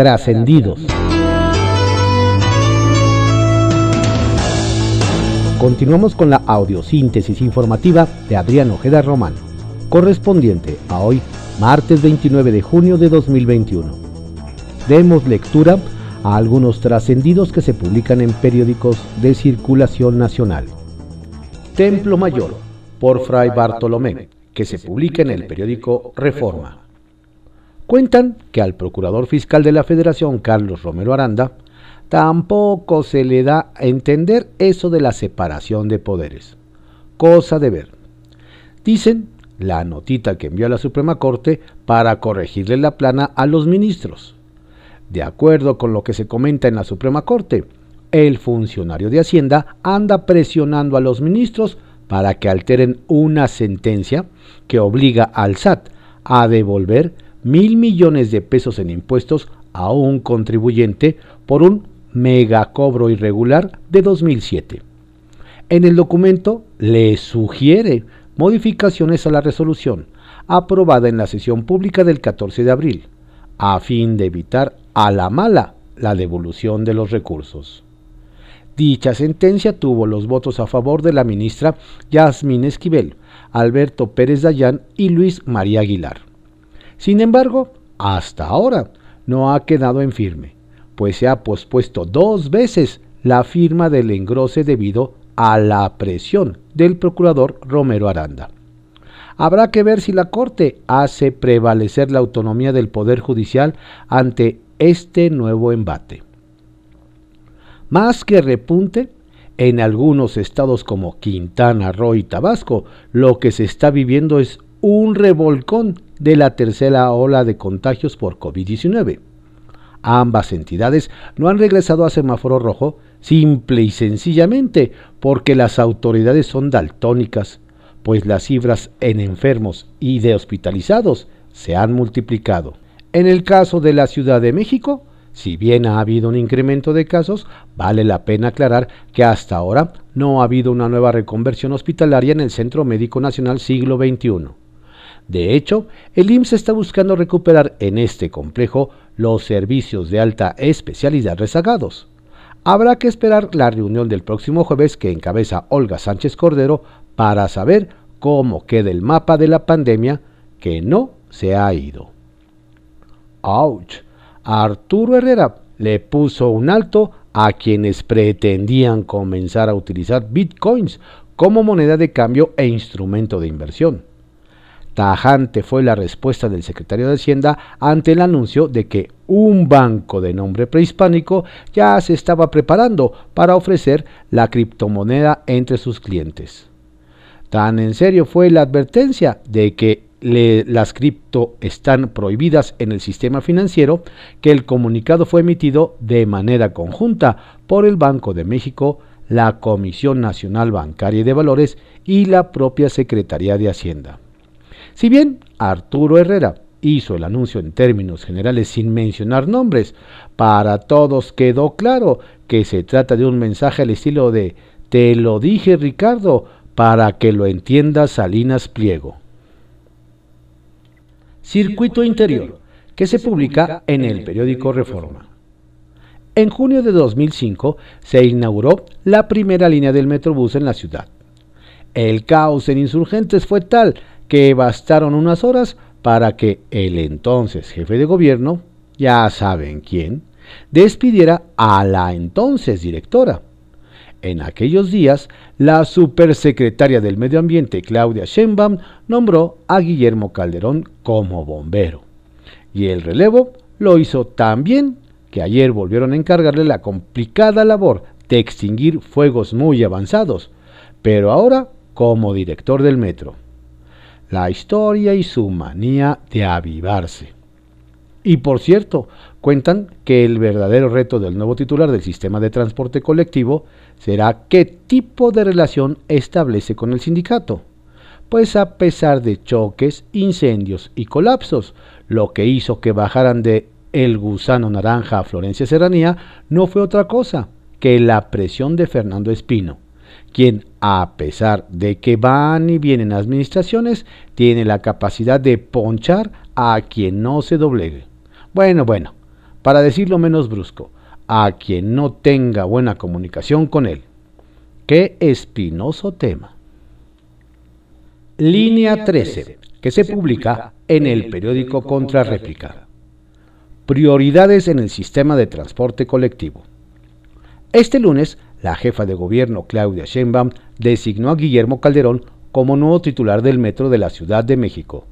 trascendidos. Continuamos con la audiosíntesis informativa de Adrián Ojeda Román, correspondiente a hoy, martes 29 de junio de 2021. Demos lectura a algunos trascendidos que se publican en periódicos de circulación nacional. Templo Mayor, por Fray Bartolomé, que se publica en el periódico Reforma. Cuentan que al procurador fiscal de la Federación, Carlos Romero Aranda, tampoco se le da a entender eso de la separación de poderes. Cosa de ver. Dicen la notita que envió a la Suprema Corte para corregirle la plana a los ministros. De acuerdo con lo que se comenta en la Suprema Corte, el funcionario de Hacienda anda presionando a los ministros para que alteren una sentencia que obliga al SAT a devolver mil millones de pesos en impuestos a un contribuyente por un megacobro irregular de 2007. En el documento le sugiere modificaciones a la resolución aprobada en la sesión pública del 14 de abril, a fin de evitar a la mala la devolución de los recursos. Dicha sentencia tuvo los votos a favor de la ministra Yasmín Esquivel, Alberto Pérez Dayán y Luis María Aguilar. Sin embargo, hasta ahora no ha quedado en firme pues se ha pospuesto dos veces la firma del engrose debido a la presión del procurador Romero Aranda. Habrá que ver si la Corte hace prevalecer la autonomía del Poder Judicial ante este nuevo embate. Más que repunte, en algunos estados como Quintana Roo y Tabasco, lo que se está viviendo es un revolcón de la tercera ola de contagios por COVID-19. Ambas entidades no han regresado a semáforo rojo simple y sencillamente porque las autoridades son daltónicas, pues las cifras en enfermos y de hospitalizados se han multiplicado. En el caso de la Ciudad de México, si bien ha habido un incremento de casos, vale la pena aclarar que hasta ahora no ha habido una nueva reconversión hospitalaria en el Centro Médico Nacional siglo XXI. De hecho, el IMSS está buscando recuperar en este complejo los servicios de alta especialidad rezagados. Habrá que esperar la reunión del próximo jueves que encabeza Olga Sánchez Cordero para saber cómo queda el mapa de la pandemia que no se ha ido. ¡Auch! Arturo Herrera le puso un alto a quienes pretendían comenzar a utilizar bitcoins como moneda de cambio e instrumento de inversión. Tajante fue la respuesta del secretario de Hacienda ante el anuncio de que un banco de nombre prehispánico ya se estaba preparando para ofrecer la criptomoneda entre sus clientes. Tan en serio fue la advertencia de que las cripto están prohibidas en el sistema financiero que el comunicado fue emitido de manera conjunta por el Banco de México, la Comisión Nacional Bancaria y de Valores y la propia Secretaría de Hacienda. Si bien Arturo Herrera hizo el anuncio en términos generales sin mencionar nombres, para todos quedó claro que se trata de un mensaje al estilo de Te lo dije Ricardo, para que lo entienda Salinas Pliego. Circuito Interior, que se publica en el periódico Reforma. En junio de 2005 se inauguró la primera línea del Metrobús en la ciudad. El caos en insurgentes fue tal que bastaron unas horas para que el entonces jefe de gobierno, ya saben quién, despidiera a la entonces directora. En aquellos días, la supersecretaria del Medio Ambiente, Claudia Sheinbaum, nombró a Guillermo Calderón como bombero. Y el relevo lo hizo tan bien que ayer volvieron a encargarle la complicada labor de extinguir fuegos muy avanzados, pero ahora como director del metro la historia y su manía de avivarse. Y por cierto, cuentan que el verdadero reto del nuevo titular del sistema de transporte colectivo será qué tipo de relación establece con el sindicato. Pues a pesar de choques, incendios y colapsos, lo que hizo que bajaran de el gusano naranja a Florencia Serranía no fue otra cosa que la presión de Fernando Espino quien, a pesar de que van y vienen administraciones, tiene la capacidad de ponchar a quien no se doblegue. Bueno, bueno, para decirlo menos brusco, a quien no tenga buena comunicación con él. Qué espinoso tema. Línea 13, que se publica en el periódico Contrarréplica. Prioridades en el sistema de transporte colectivo. Este lunes, la jefa de gobierno Claudia Sheinbaum designó a Guillermo Calderón como nuevo titular del metro de la Ciudad de México,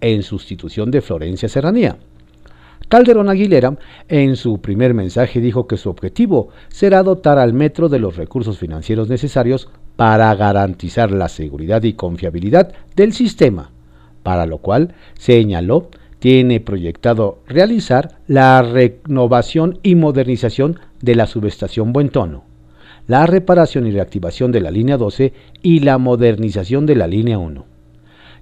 en sustitución de Florencia Serranía. Calderón Aguilera, en su primer mensaje, dijo que su objetivo será dotar al metro de los recursos financieros necesarios para garantizar la seguridad y confiabilidad del sistema, para lo cual señaló tiene proyectado realizar la renovación y modernización de la subestación Buen Tono, la reparación y reactivación de la línea 12 y la modernización de la línea 1.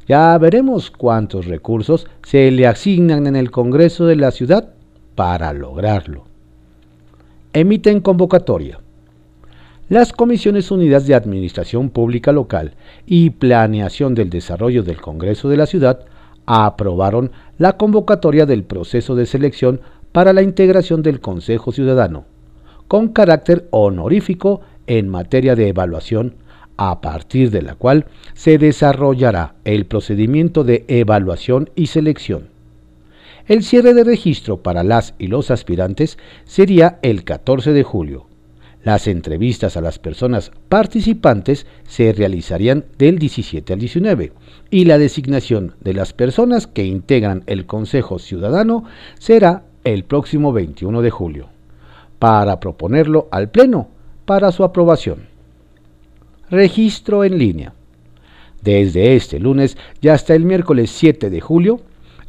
Ya veremos cuántos recursos se le asignan en el Congreso de la ciudad para lograrlo. Emiten convocatoria. Las Comisiones Unidas de Administración Pública Local y Planeación del Desarrollo del Congreso de la Ciudad aprobaron la convocatoria del proceso de selección para la integración del Consejo Ciudadano, con carácter honorífico en materia de evaluación a partir de la cual se desarrollará el procedimiento de evaluación y selección. El cierre de registro para las y los aspirantes sería el 14 de julio. Las entrevistas a las personas participantes se realizarían del 17 al 19 y la designación de las personas que integran el Consejo Ciudadano será el próximo 21 de julio, para proponerlo al Pleno para su aprobación. Registro en línea. Desde este lunes y hasta el miércoles 7 de julio,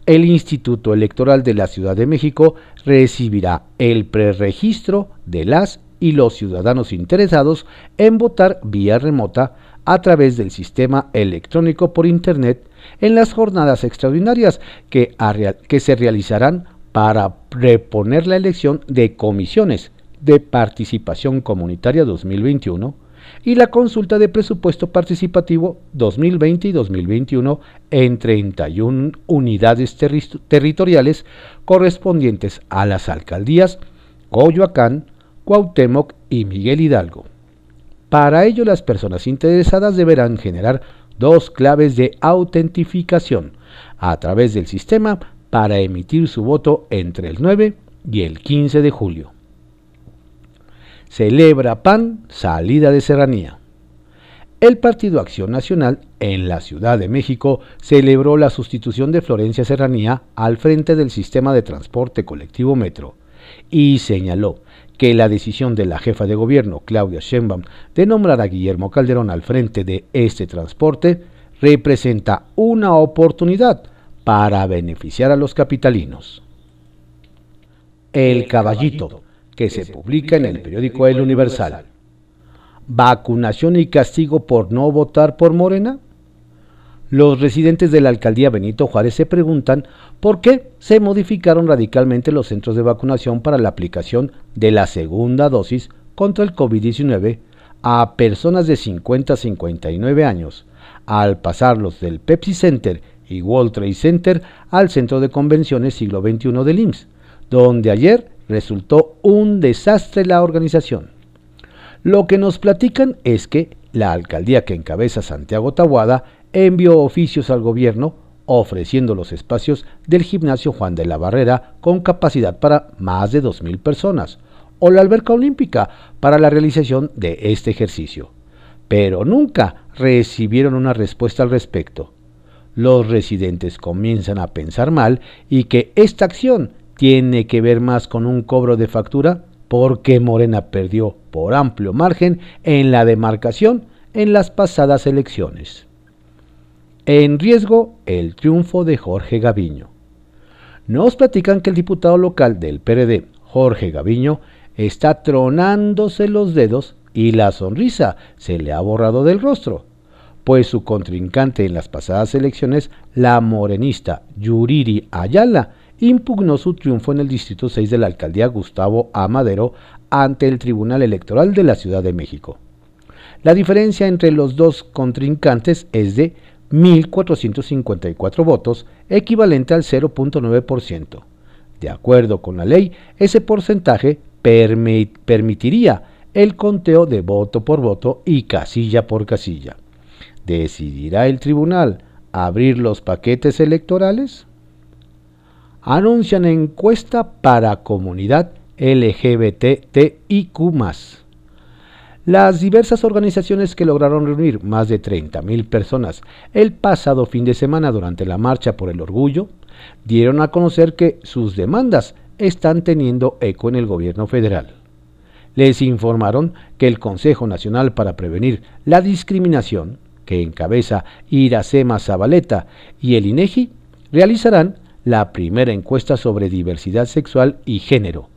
el Instituto Electoral de la Ciudad de México recibirá el preregistro de las y los ciudadanos interesados en votar vía remota a través del sistema electrónico por Internet en las jornadas extraordinarias que, que se realizarán para reponer la elección de comisiones de participación comunitaria 2021 y la consulta de presupuesto participativo 2020 y 2021 en 31 unidades territoriales correspondientes a las alcaldías Coyoacán, Cuauhtémoc y Miguel Hidalgo. Para ello las personas interesadas deberán generar dos claves de autentificación a través del sistema para emitir su voto entre el 9 y el 15 de julio celebra PAN salida de serranía. El Partido Acción Nacional en la Ciudad de México celebró la sustitución de Florencia Serranía al frente del sistema de transporte colectivo Metro y señaló que la decisión de la jefa de gobierno Claudia Sheinbaum de nombrar a Guillermo Calderón al frente de este transporte representa una oportunidad para beneficiar a los capitalinos. El caballito que se publica en el periódico El Universal. ¿Vacunación y castigo por no votar por Morena? Los residentes de la alcaldía Benito Juárez se preguntan por qué se modificaron radicalmente los centros de vacunación para la aplicación de la segunda dosis contra el COVID-19 a personas de 50 a 59 años, al pasarlos del Pepsi Center y World Trade Center al Centro de Convenciones Siglo XXI del IMSS, donde ayer resultó un desastre la organización. Lo que nos platican es que la alcaldía que encabeza Santiago Tahuada envió oficios al gobierno ofreciendo los espacios del gimnasio Juan de la Barrera con capacidad para más de 2.000 personas o la alberca olímpica para la realización de este ejercicio. Pero nunca recibieron una respuesta al respecto. Los residentes comienzan a pensar mal y que esta acción tiene que ver más con un cobro de factura porque Morena perdió por amplio margen en la demarcación en las pasadas elecciones. En riesgo el triunfo de Jorge Gaviño. Nos platican que el diputado local del PRD, Jorge Gaviño, está tronándose los dedos y la sonrisa se le ha borrado del rostro, pues su contrincante en las pasadas elecciones, la morenista Yuriri Ayala, impugnó su triunfo en el Distrito 6 de la alcaldía Gustavo Amadero ante el Tribunal Electoral de la Ciudad de México. La diferencia entre los dos contrincantes es de 1.454 votos, equivalente al 0.9%, De acuerdo con la ley, ese porcentaje permitiría el conteo de voto por voto y casilla por casilla. ¿Decidirá el tribunal abrir los paquetes electorales? Anuncian encuesta para comunidad LGBTIQ. Las diversas organizaciones que lograron reunir más de 30.000 personas el pasado fin de semana durante la Marcha por el Orgullo dieron a conocer que sus demandas están teniendo eco en el gobierno federal. Les informaron que el Consejo Nacional para Prevenir la Discriminación, que encabeza Iracema Zabaleta y el INEGI, realizarán la primera encuesta sobre diversidad sexual y género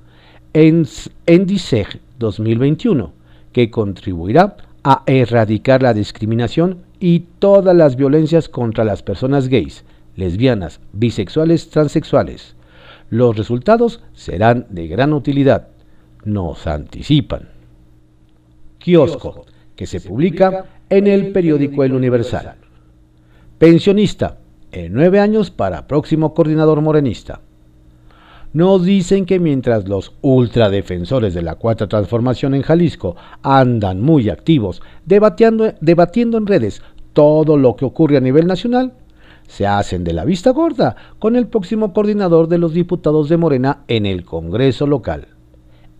en, en DISEG 2021 que contribuirá a erradicar la discriminación y todas las violencias contra las personas gays, lesbianas, bisexuales, transexuales. Los resultados serán de gran utilidad. Nos anticipan. Kiosco, que se publica en el periódico El Universal. Pensionista, en nueve años para próximo coordinador morenista nos dicen que mientras los ultradefensores de la Cuarta Transformación en Jalisco andan muy activos debatiendo, debatiendo en redes todo lo que ocurre a nivel nacional, se hacen de la vista gorda con el próximo coordinador de los diputados de Morena en el Congreso local,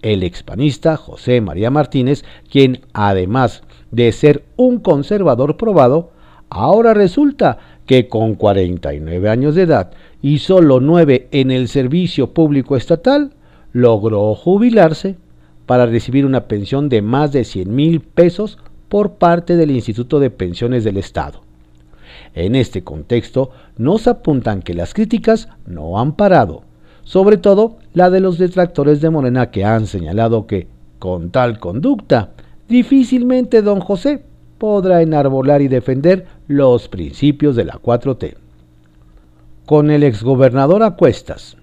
el expanista José María Martínez, quien además de ser un conservador probado, ahora resulta que con 49 años de edad y solo nueve en el servicio público estatal, logró jubilarse para recibir una pensión de más de 100 mil pesos por parte del Instituto de Pensiones del Estado. En este contexto, nos apuntan que las críticas no han parado, sobre todo la de los detractores de Morena que han señalado que, con tal conducta, difícilmente don José podrá enarbolar y defender los principios de la 4T con el exgobernador a cuestas,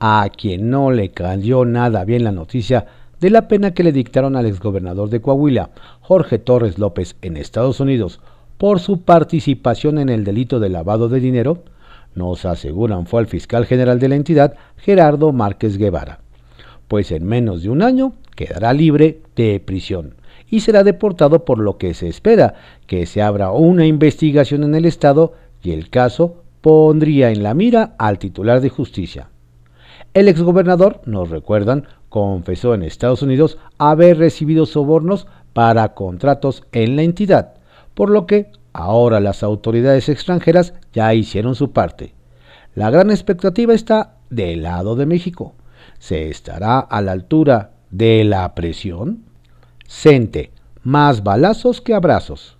a quien no le cayó nada bien la noticia de la pena que le dictaron al exgobernador de Coahuila, Jorge Torres López, en Estados Unidos, por su participación en el delito de lavado de dinero, nos aseguran fue al fiscal general de la entidad, Gerardo Márquez Guevara, pues en menos de un año quedará libre de prisión y será deportado por lo que se espera que se abra una investigación en el Estado y el caso pondría en la mira al titular de justicia. El exgobernador, nos recuerdan, confesó en Estados Unidos haber recibido sobornos para contratos en la entidad, por lo que ahora las autoridades extranjeras ya hicieron su parte. La gran expectativa está del lado de México. ¿Se estará a la altura de la presión? Sente, más balazos que abrazos.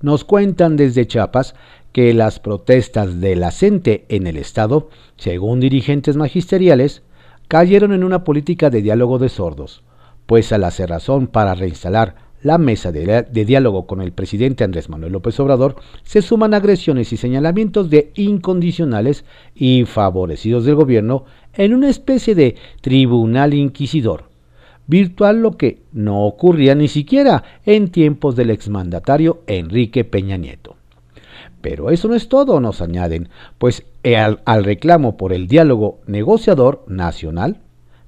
Nos cuentan desde Chiapas que las protestas de la CENTE en el Estado, según dirigentes magisteriales, cayeron en una política de diálogo de sordos, pues a la cerrazón para reinstalar la mesa de, diálogo con el presidente Andrés Manuel López Obrador se suman agresiones y señalamientos de incondicionales y favorecidos del gobierno en una especie de tribunal inquisidor, virtual lo que no ocurría ni siquiera en tiempos del exmandatario Enrique Peña Nieto. Pero eso no es todo, nos añaden, pues eh, al, reclamo por el diálogo negociador nacional,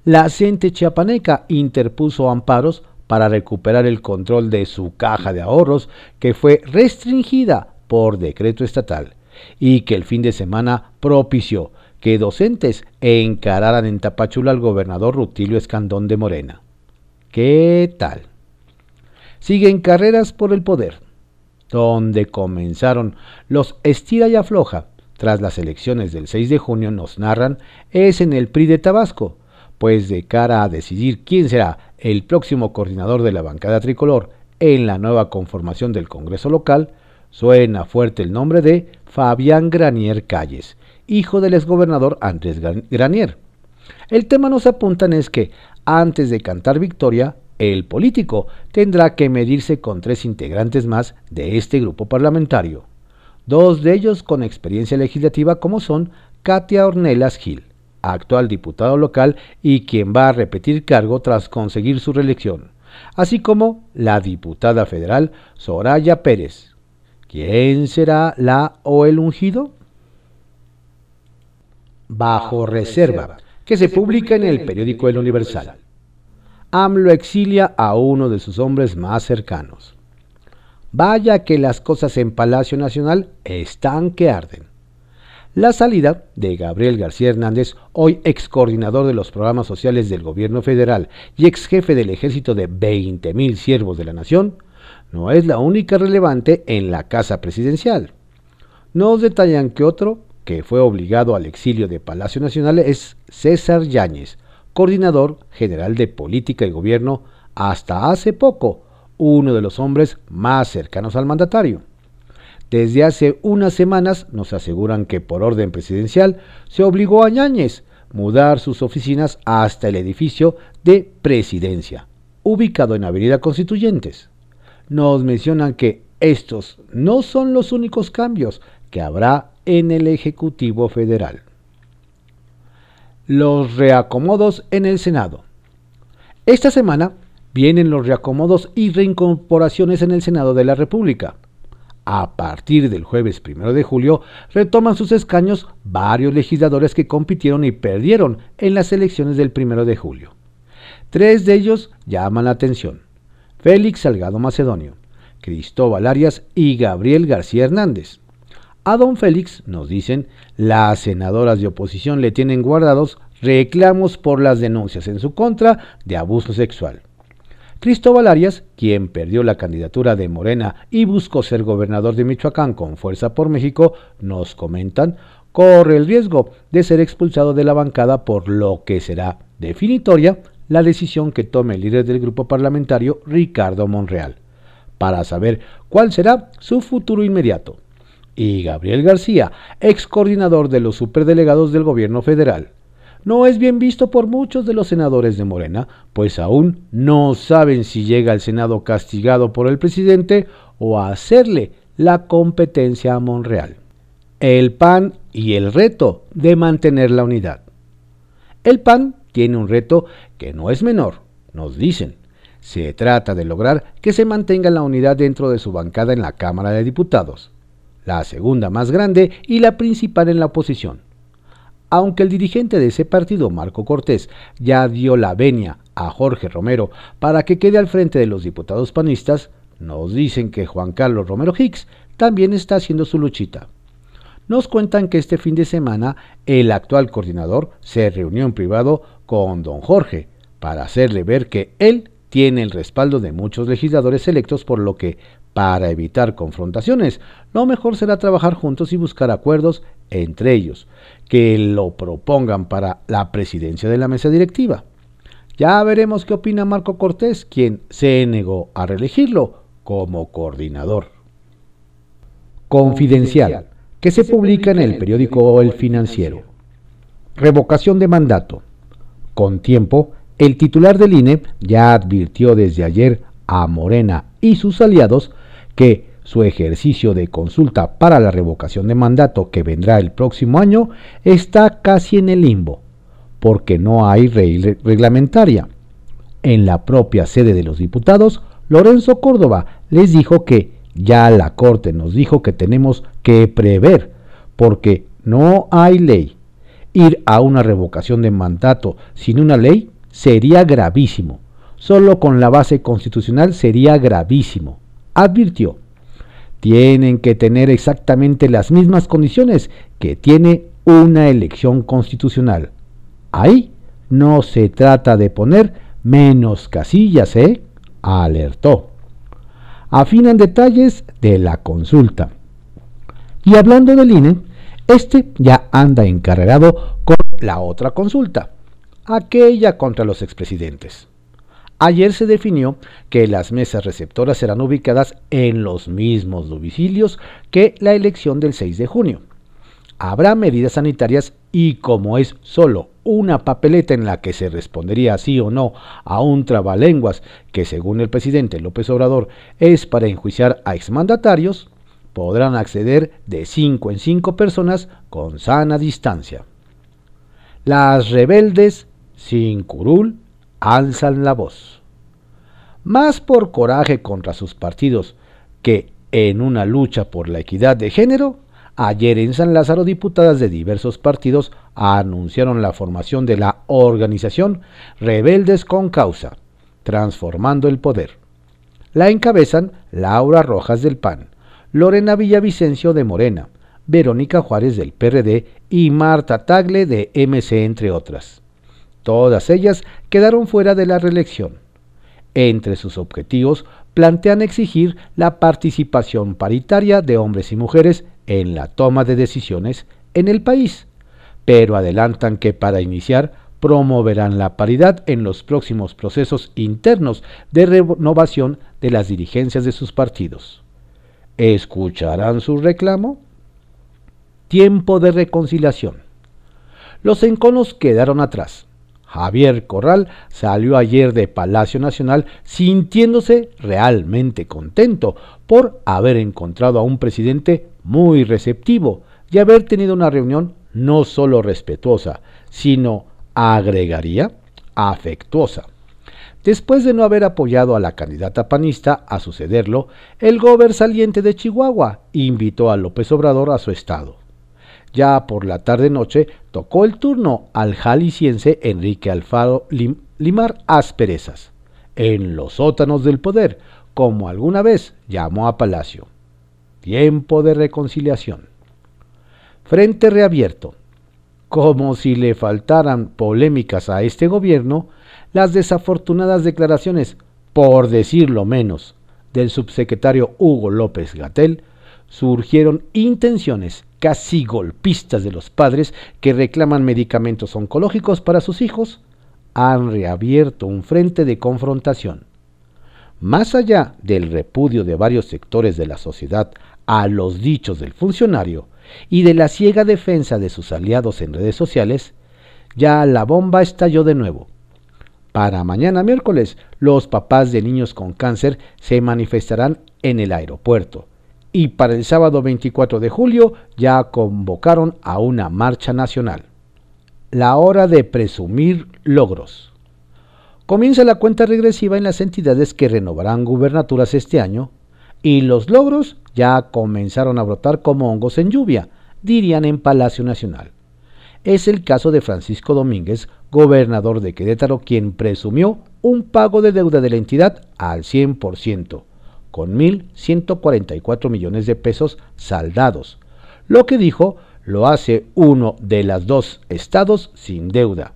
la gente chiapaneca interpuso amparos para recuperar el control de su caja de ahorros que fue restringida por decreto estatal y que el fin de semana propició que docentes encararan en Tapachula al gobernador Rutilio Escandón de Morena. ¿Qué tal? Siguen carreras por el poder donde comenzaron los estira y afloja tras las elecciones del 6 de junio, nos narran, es en el PRI de Tabasco, pues de cara a decidir quién será el próximo coordinador de la bancada tricolor en la nueva conformación del Congreso local, suena fuerte el nombre de Fabián Granier Calles, hijo del exgobernador Andrés Granier. El tema nos apuntan es que, antes de cantar victoria, el político tendrá que medirse con tres integrantes más de este grupo parlamentario, dos de ellos con experiencia legislativa como son Katia Ornelas Gil, actual diputado local y quien va a repetir cargo tras conseguir su reelección, así como la diputada federal Soraya Pérez. ¿Quién será la o el ungido? Bajo reserva que se publica en el periódico El Universal. AMLO exilia a uno de sus hombres más cercanos. Vaya que las cosas en Palacio Nacional están que arden. La salida de Gabriel García Hernández, hoy ex coordinador de los programas sociales del gobierno federal y ex jefe del ejército de 20.000 siervos de la nación, no es la única relevante en la casa presidencial. Nos detallan que otro, que fue obligado al exilio de Palacio Nacional, es César Yáñez, coordinador general de política y gobierno hasta hace poco, uno de los hombres más cercanos al mandatario. Desde hace unas semanas nos aseguran que por orden presidencial se obligó a Ñáñez mudar sus oficinas hasta el edificio de Presidencia, ubicado en Avenida Constituyentes. Nos mencionan que estos no son los únicos cambios que habrá en el Ejecutivo Federal. Los reacomodos en el Senado. Esta semana vienen los reacomodos y reincorporaciones en el Senado de la República. A partir del jueves 1 de julio retoman sus escaños varios legisladores que compitieron y perdieron en las elecciones del 1 de julio. Tres de ellos llaman la atención. Félix Salgado Macedonio, Cristóbal Arias y Gabriel García Hernández. A don Félix, nos dicen, las senadoras de oposición le tienen guardados reclamos por las denuncias en su contra de abuso sexual. Cristóbal Arias, quien perdió la candidatura de Morena y buscó ser gobernador de Michoacán con Fuerza por México, nos comentan, corre el riesgo de ser expulsado de la bancada por lo que será definitoria la decisión que tome el líder del grupo parlamentario, Ricardo Monreal, para saber cuál será su futuro inmediato. Y Gabriel García, ex coordinador de los superdelegados del gobierno federal, no es bien visto por muchos de los senadores de Morena, pues aún no saben si llega al Senado castigado por el presidente o a hacerle la competencia a Monreal. El PAN y el reto de mantener la unidad. El PAN tiene un reto que no es menor, nos dicen. Se trata de lograr que se mantenga la unidad dentro de su bancada en la Cámara de Diputados, la segunda más grande y la principal en la oposición aunque el dirigente de ese partido, Marco Cortés, ya dio la venia a Jorge Romero para que quede al frente de los diputados panistas, nos dicen que Juan Carlos Romero Hicks también está haciendo su luchita. Nos cuentan que este fin de semana el actual coordinador se reunió en privado con don Jorge para hacerle ver que él tiene el respaldo de muchos legisladores electos, por lo que, para evitar confrontaciones, lo mejor será trabajar juntos y buscar acuerdos entre ellos, que lo propongan para la presidencia de la mesa directiva. Ya veremos qué opina Marco Cortés, quien se negó a reelegirlo como coordinador. Confidencial, que se publica en el periódico El Financiero. Revocación de mandato. Con tiempo, el titular del INE ya advirtió desde ayer a Morena y sus aliados que su ejercicio de consulta para la revocación de mandato que vendrá el próximo año está casi en el limbo, porque no hay ley reglamentaria. En la propia sede de los diputados, Lorenzo Córdoba les dijo que ya la Corte nos dijo que tenemos que prever, porque no hay ley. Ir a una revocación de mandato sin una ley sería gravísimo. Solo con la base constitucional sería gravísimo, advirtió tienen que tener exactamente las mismas condiciones que tiene una elección constitucional. Ahí no se trata de poner menos casillas, ¿eh? alertó. Afinan detalles de la consulta. Y hablando del INE, este ya anda encarregado con la otra consulta, aquella contra los expresidentes. Ayer se definió que las mesas receptoras serán ubicadas en los mismos domicilios que la elección del 6 de junio. Habrá medidas sanitarias y como es solo una papeleta en la que se respondería sí o no a un trabalenguas que según el presidente López Obrador es para enjuiciar a exmandatarios, podrán acceder de 5 en 5 personas con sana distancia. Las rebeldes sin curul alzan la voz. Más por coraje contra sus partidos que en una lucha por la equidad de género, Ayer en San Lázaro, diputadas de diversos partidos anunciaron la formación de la organización Rebeldes con Causa, transformando el poder. La encabezan Laura Rojas del PAN, Lorena Villavicencio de Morena, Verónica Juárez del PRD y Marta Tagle de MC, entre otras. Todas ellas quedaron fuera de la reelección. Entre sus objetivos plantean exigir la participación paritaria de hombres y mujeres en la toma de decisiones en el país, pero adelantan que para iniciar promoverán la paridad en los próximos procesos internos de renovación de las dirigencias de sus partidos. ¿Escucharán su reclamo? Tiempo de reconciliación. Los enconos quedaron atrás. Javier Corral salió ayer de Palacio Nacional sintiéndose realmente contento por haber encontrado a un presidente muy receptivo y haber tenido una reunión no solo respetuosa, sino, agregaría, afectuosa. Después de no haber apoyado a la candidata panista a sucederlo, el gober saliente de Chihuahua invitó a López Obrador a su estado. Ya por la tarde-noche tocó el turno al jalisciense Enrique Alfaro Limar Asperezas, en los sótanos del poder, como alguna vez llamó a Palacio. Tiempo de reconciliación. Frente reabierto. Como si le faltaran polémicas a este gobierno, las desafortunadas declaraciones, por decirlo menos, del subsecretario Hugo López Gatel, surgieron intenciones casi golpistas de los padres que reclaman medicamentos oncológicos para sus hijos, han reabierto un frente de confrontación. Más allá del repudio de varios sectores de la sociedad a los dichos del funcionario y de la ciega defensa de sus aliados en redes sociales, ya la bomba estalló de nuevo. Para mañana miércoles, los papás de niños con cáncer se manifestarán en el aeropuerto y para el sábado 24 de julio ya convocaron a una marcha nacional. La hora de presumir logros. Comienza la cuenta regresiva en las entidades que renovarán gubernaturas este año y los logros ya comenzaron a brotar como hongos en lluvia, dirían en Palacio Nacional. Es el caso de Francisco Domínguez, gobernador de Querétaro, quien presumió un pago de deuda de la entidad al 100%, con 1.144 millones de pesos saldados, lo que dijo lo hace uno de los dos estados sin deuda.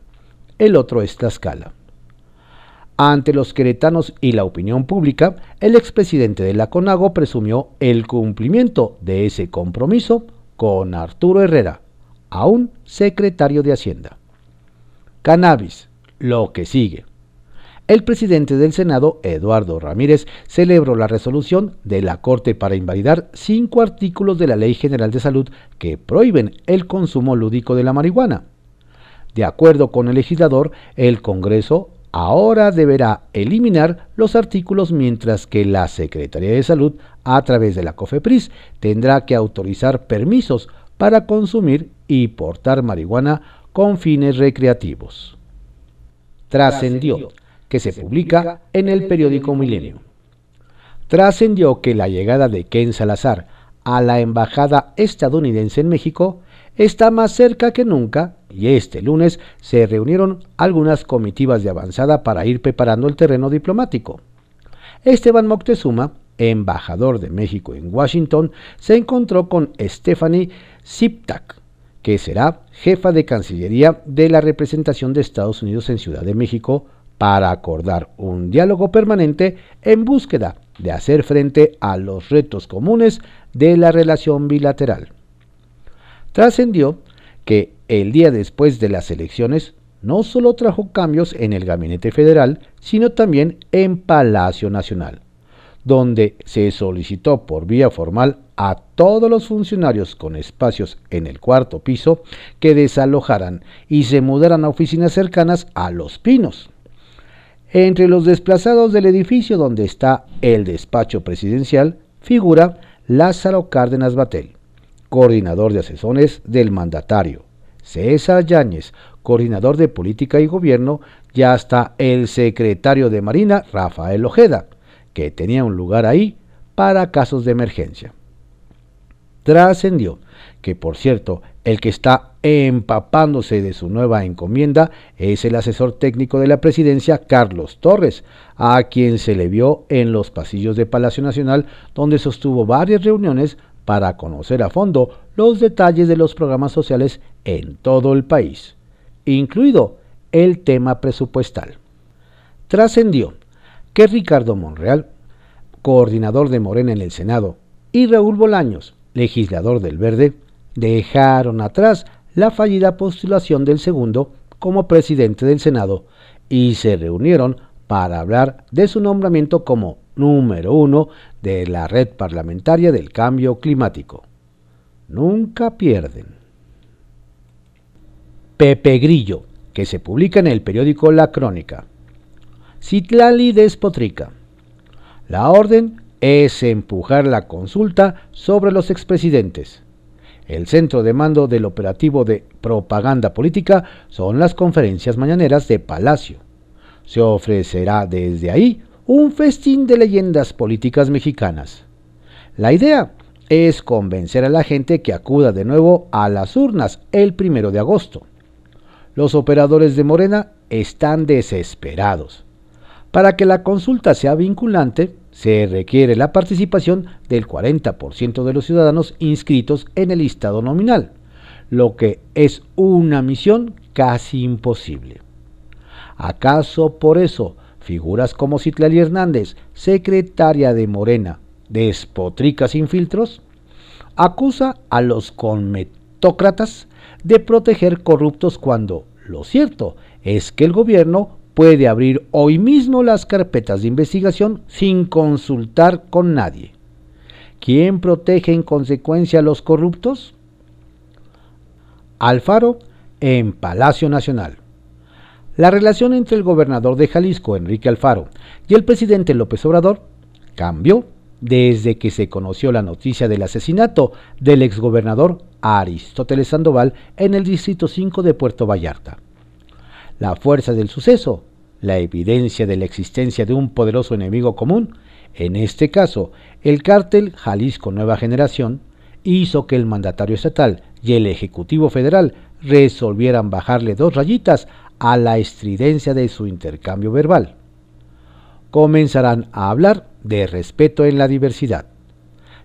El otro es Tlaxcala. Ante los queretanos y la opinión pública, el expresidente de la CONAGO presumió el cumplimiento de ese compromiso con Arturo Herrera, aún secretario de Hacienda. Cannabis, lo que sigue. El presidente del Senado, Eduardo Ramírez, celebró la resolución de la Corte para invalidar cinco artículos de la Ley General de Salud que prohíben el consumo lúdico de la marihuana. De acuerdo con el legislador, el Congreso ahora deberá eliminar los artículos mientras que la Secretaría de Salud, a través de la COFEPRIS, tendrá que autorizar permisos para consumir y portar marihuana con fines recreativos. Trascendió que se publica en el periódico Milenio. Trascendió que la llegada de Ken Salazar a la embajada estadounidense en México está más cerca que nunca y este lunes se reunieron algunas comitivas de avanzada para ir preparando el terreno diplomático. Esteban Moctezuma, embajador de México en Washington, se encontró con Stephanie Siptak, que será jefa de Cancillería de la representación de Estados Unidos en Ciudad de México, para acordar un diálogo permanente en búsqueda de hacer frente a los retos comunes de la relación bilateral. Trascendió que el día después de las elecciones no solo trajo cambios en el gabinete federal, sino también en Palacio Nacional, donde se solicitó por vía formal a todos los funcionarios con espacios en el cuarto piso que desalojaran y se mudaran a oficinas cercanas a Los Pinos. Entre los desplazados del edificio donde está el despacho presidencial figura Lázaro Cárdenas Batel, coordinador de asesores del mandatario, César Yáñez, coordinador de política y gobierno, ya hasta el secretario de Marina, Rafael Ojeda, que tenía un lugar ahí para casos de emergencia. trascendió que, por cierto, el que está empapándose de su nueva encomienda es el asesor técnico de la presidencia, Carlos Torres, a quien se le vio en los pasillos de Palacio Nacional, donde sostuvo varias reuniones para conocer a fondo los detalles de los programas sociales en todo el país, incluido el tema presupuestal. Trascendió que Ricardo Monreal, coordinador de Morena en el Senado, y Raúl Bolaños, legislador del Verde, dejaron atrás la fallida postulación del segundo como presidente del Senado y se reunieron para hablar de su nombramiento como número uno de la red parlamentaria del cambio climático. Nunca pierden. Pepe Grillo, que se publica en el periódico La Crónica. Citlali Despotrica. La orden es empujar la consulta sobre los expresidentes. El centro de mando del operativo de propaganda política son las conferencias mañaneras de Palacio. Se ofrecerá desde ahí un festín de leyendas políticas mexicanas. La idea es convencer a la gente que acuda de nuevo a las urnas el primero de agosto. Los operadores de Morena están desesperados. Para que la consulta sea vinculante, se requiere la participación del 40% de los ciudadanos inscritos en el listado nominal, lo que es una misión casi imposible. ¿Acaso por eso figuras como Citlali Hernández, secretaria de Morena, despotrica sin filtros, acusa a los conmetócratas de proteger corruptos cuando lo cierto es que el gobierno puede abrir hoy mismo las carpetas de investigación sin consultar con nadie. ¿Quién protege en consecuencia a los corruptos? Alfaro en Palacio Nacional. La relación entre el gobernador de Jalisco, Enrique Alfaro, y el presidente López Obrador cambió desde que se conoció la noticia del asesinato del exgobernador Aristóteles Sandoval en el Distrito 5 de Puerto Vallarta la fuerza del suceso, la evidencia de la existencia de un poderoso enemigo común, en este caso el cártel Jalisco Nueva Generación, hizo que el mandatario estatal y el Ejecutivo Federal resolvieran bajarle dos rayitas a la estridencia de su intercambio verbal. Comenzarán a hablar de respeto en la diversidad.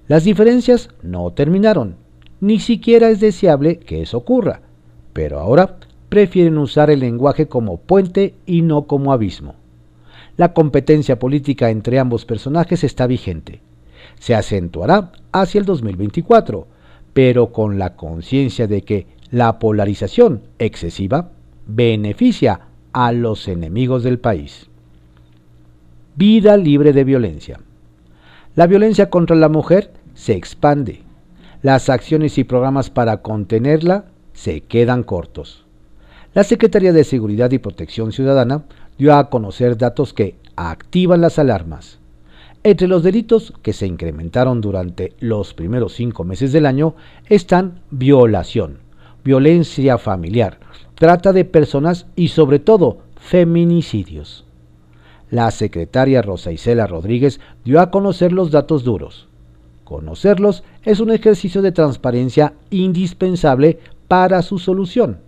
Las diferencias no terminaron, ni siquiera es deseable que eso ocurra, pero ahora prefieren usar el lenguaje como puente y no como abismo. La competencia política entre ambos personajes está vigente. Se acentuará hacia el 2024, pero con la conciencia de que la polarización excesiva beneficia a los enemigos del país. Vida libre de violencia. La violencia contra la mujer se expande. Las acciones y programas para contenerla se quedan cortos la Secretaría de Seguridad y Protección Ciudadana dio a conocer datos que activan las alarmas. Entre los delitos que se incrementaron durante los primeros cinco meses del año están violación, violencia familiar, trata de personas y sobre todo feminicidios. La secretaria Rosa Isela Rodríguez dio a conocer los datos duros. Conocerlos es un ejercicio de transparencia indispensable para su solución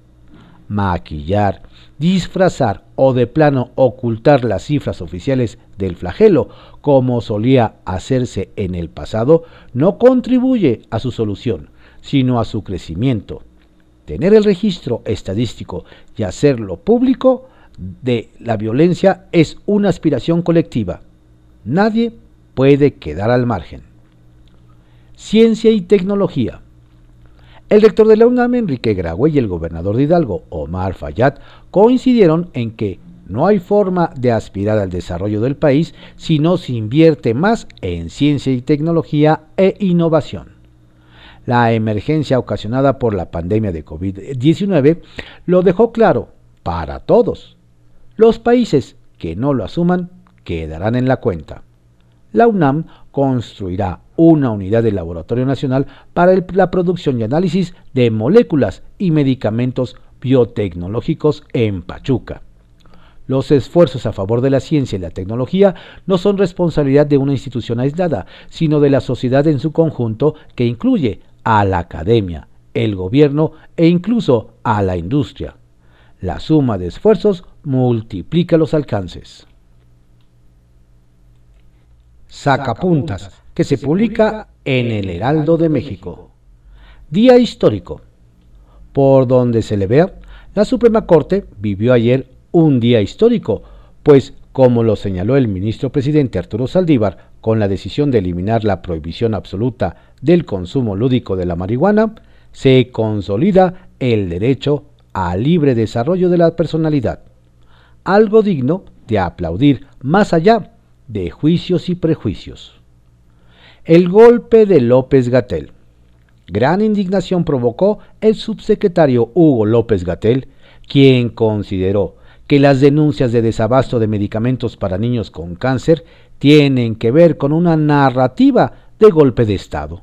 maquillar, disfrazar o de plano ocultar las cifras oficiales del flagelo, como solía hacerse en el pasado, no contribuye a su solución, sino a su crecimiento. Tener el registro estadístico y hacerlo público de la violencia es una aspiración colectiva. Nadie puede quedar al margen. Ciencia y tecnología. El rector de la UNAM, Enrique Graue, y el gobernador de Hidalgo, Omar Fayad, coincidieron en que no hay forma de aspirar al desarrollo del país si no se invierte más en ciencia y tecnología e innovación. La emergencia ocasionada por la pandemia de COVID-19 lo dejó claro para todos. Los países que no lo asuman quedarán en la cuenta. La UNAM construirá una unidad de laboratorio nacional para la producción y análisis de moléculas y medicamentos biotecnológicos en Pachuca. Los esfuerzos a favor de la ciencia y la tecnología no son responsabilidad de una institución aislada, sino de la sociedad en su conjunto que incluye a la academia, el gobierno e incluso a la industria. La suma de esfuerzos multiplica los alcances. Sacapuntas, que se publica en el Heraldo de México. Día histórico. Por donde se le vea, la Suprema Corte vivió ayer un día histórico, pues, como lo señaló el ministro presidente Arturo Saldívar con la decisión de eliminar la prohibición absoluta del consumo lúdico de la marihuana, se consolida el derecho al libre desarrollo de la personalidad, algo digno de aplaudir más allá de juicios y prejuicios. El golpe de López Gatel. Gran indignación provocó el subsecretario Hugo López Gatel, quien consideró que las denuncias de desabasto de medicamentos para niños con cáncer tienen que ver con una narrativa de golpe de Estado.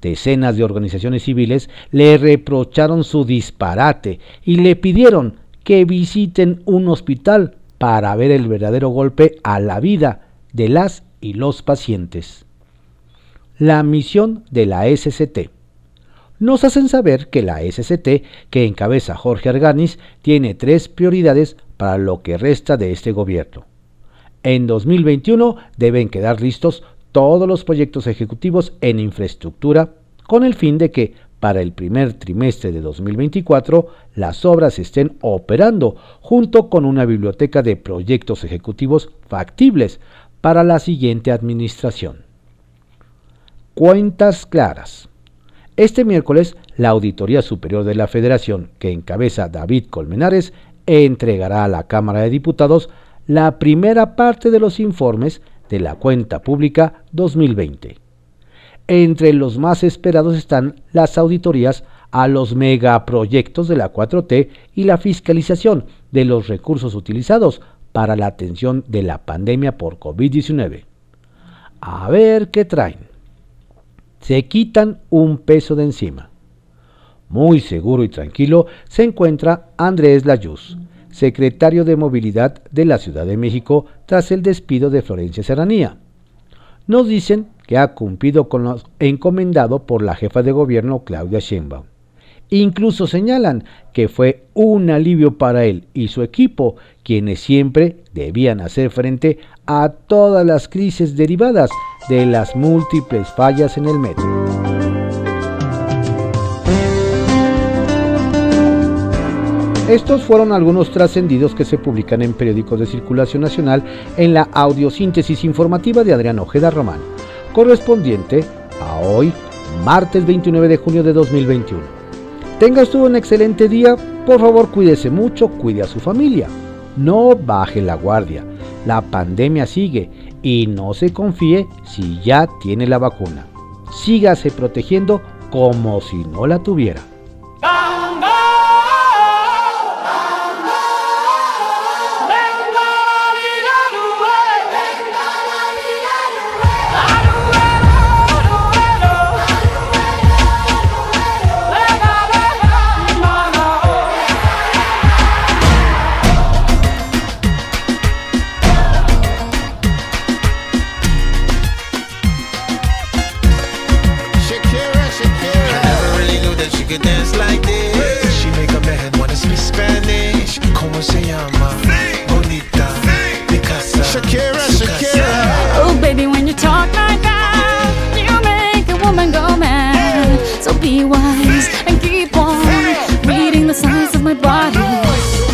Decenas de organizaciones civiles le reprocharon su disparate y le pidieron que visiten un hospital para ver el verdadero golpe a la vida de las y los pacientes. La misión de la SCT. Nos hacen saber que la SCT, que encabeza Jorge Arganis, tiene tres prioridades para lo que resta de este gobierno. En 2021 deben quedar listos todos los proyectos ejecutivos en infraestructura con el fin de que para el primer trimestre de 2024 las obras estén operando junto con una biblioteca de proyectos ejecutivos factibles para la siguiente administración. Cuentas claras. Este miércoles, la Auditoría Superior de la Federación, que encabeza David Colmenares, entregará a la Cámara de Diputados la primera parte de los informes de la cuenta pública 2020. Entre los más esperados están las auditorías a los megaproyectos de la 4T y la fiscalización de los recursos utilizados para la atención de la pandemia por COVID-19. A ver qué traen. Se quitan un peso de encima. Muy seguro y tranquilo se encuentra Andrés Layuz, secretario de Movilidad de la Ciudad de México tras el despido de Florencia Serranía. Nos dicen que ha cumplido con lo encomendado por la jefa de gobierno Claudia Sheinbaum. Incluso señalan que fue un alivio para él y su equipo, quienes siempre debían hacer frente a todas las crisis derivadas de las múltiples fallas en el metro. Estos fueron algunos trascendidos que se publican en periódicos de circulación nacional en la audiosíntesis informativa de Adrián Ojeda Román, correspondiente a hoy, martes 29 de junio de 2021. Tengas tú un excelente día, por favor cuídese mucho, cuide a su familia. No baje la guardia, la pandemia sigue y no se confíe si ya tiene la vacuna. Sígase protegiendo como si no la tuviera. you can dance like this. She make a man wanna speak Spanish. Como se llama? Bonita. Picasa. Shakira, Shakira. Oh, baby, when you talk like that, you make a woman go mad. So be wise and keep on reading the signs of my body.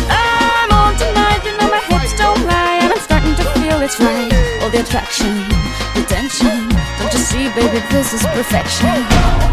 I'm on tonight, you know my hips don't lie, and I'm starting to feel it's right. All the attraction, the tension. Don't you see, baby, this is perfection.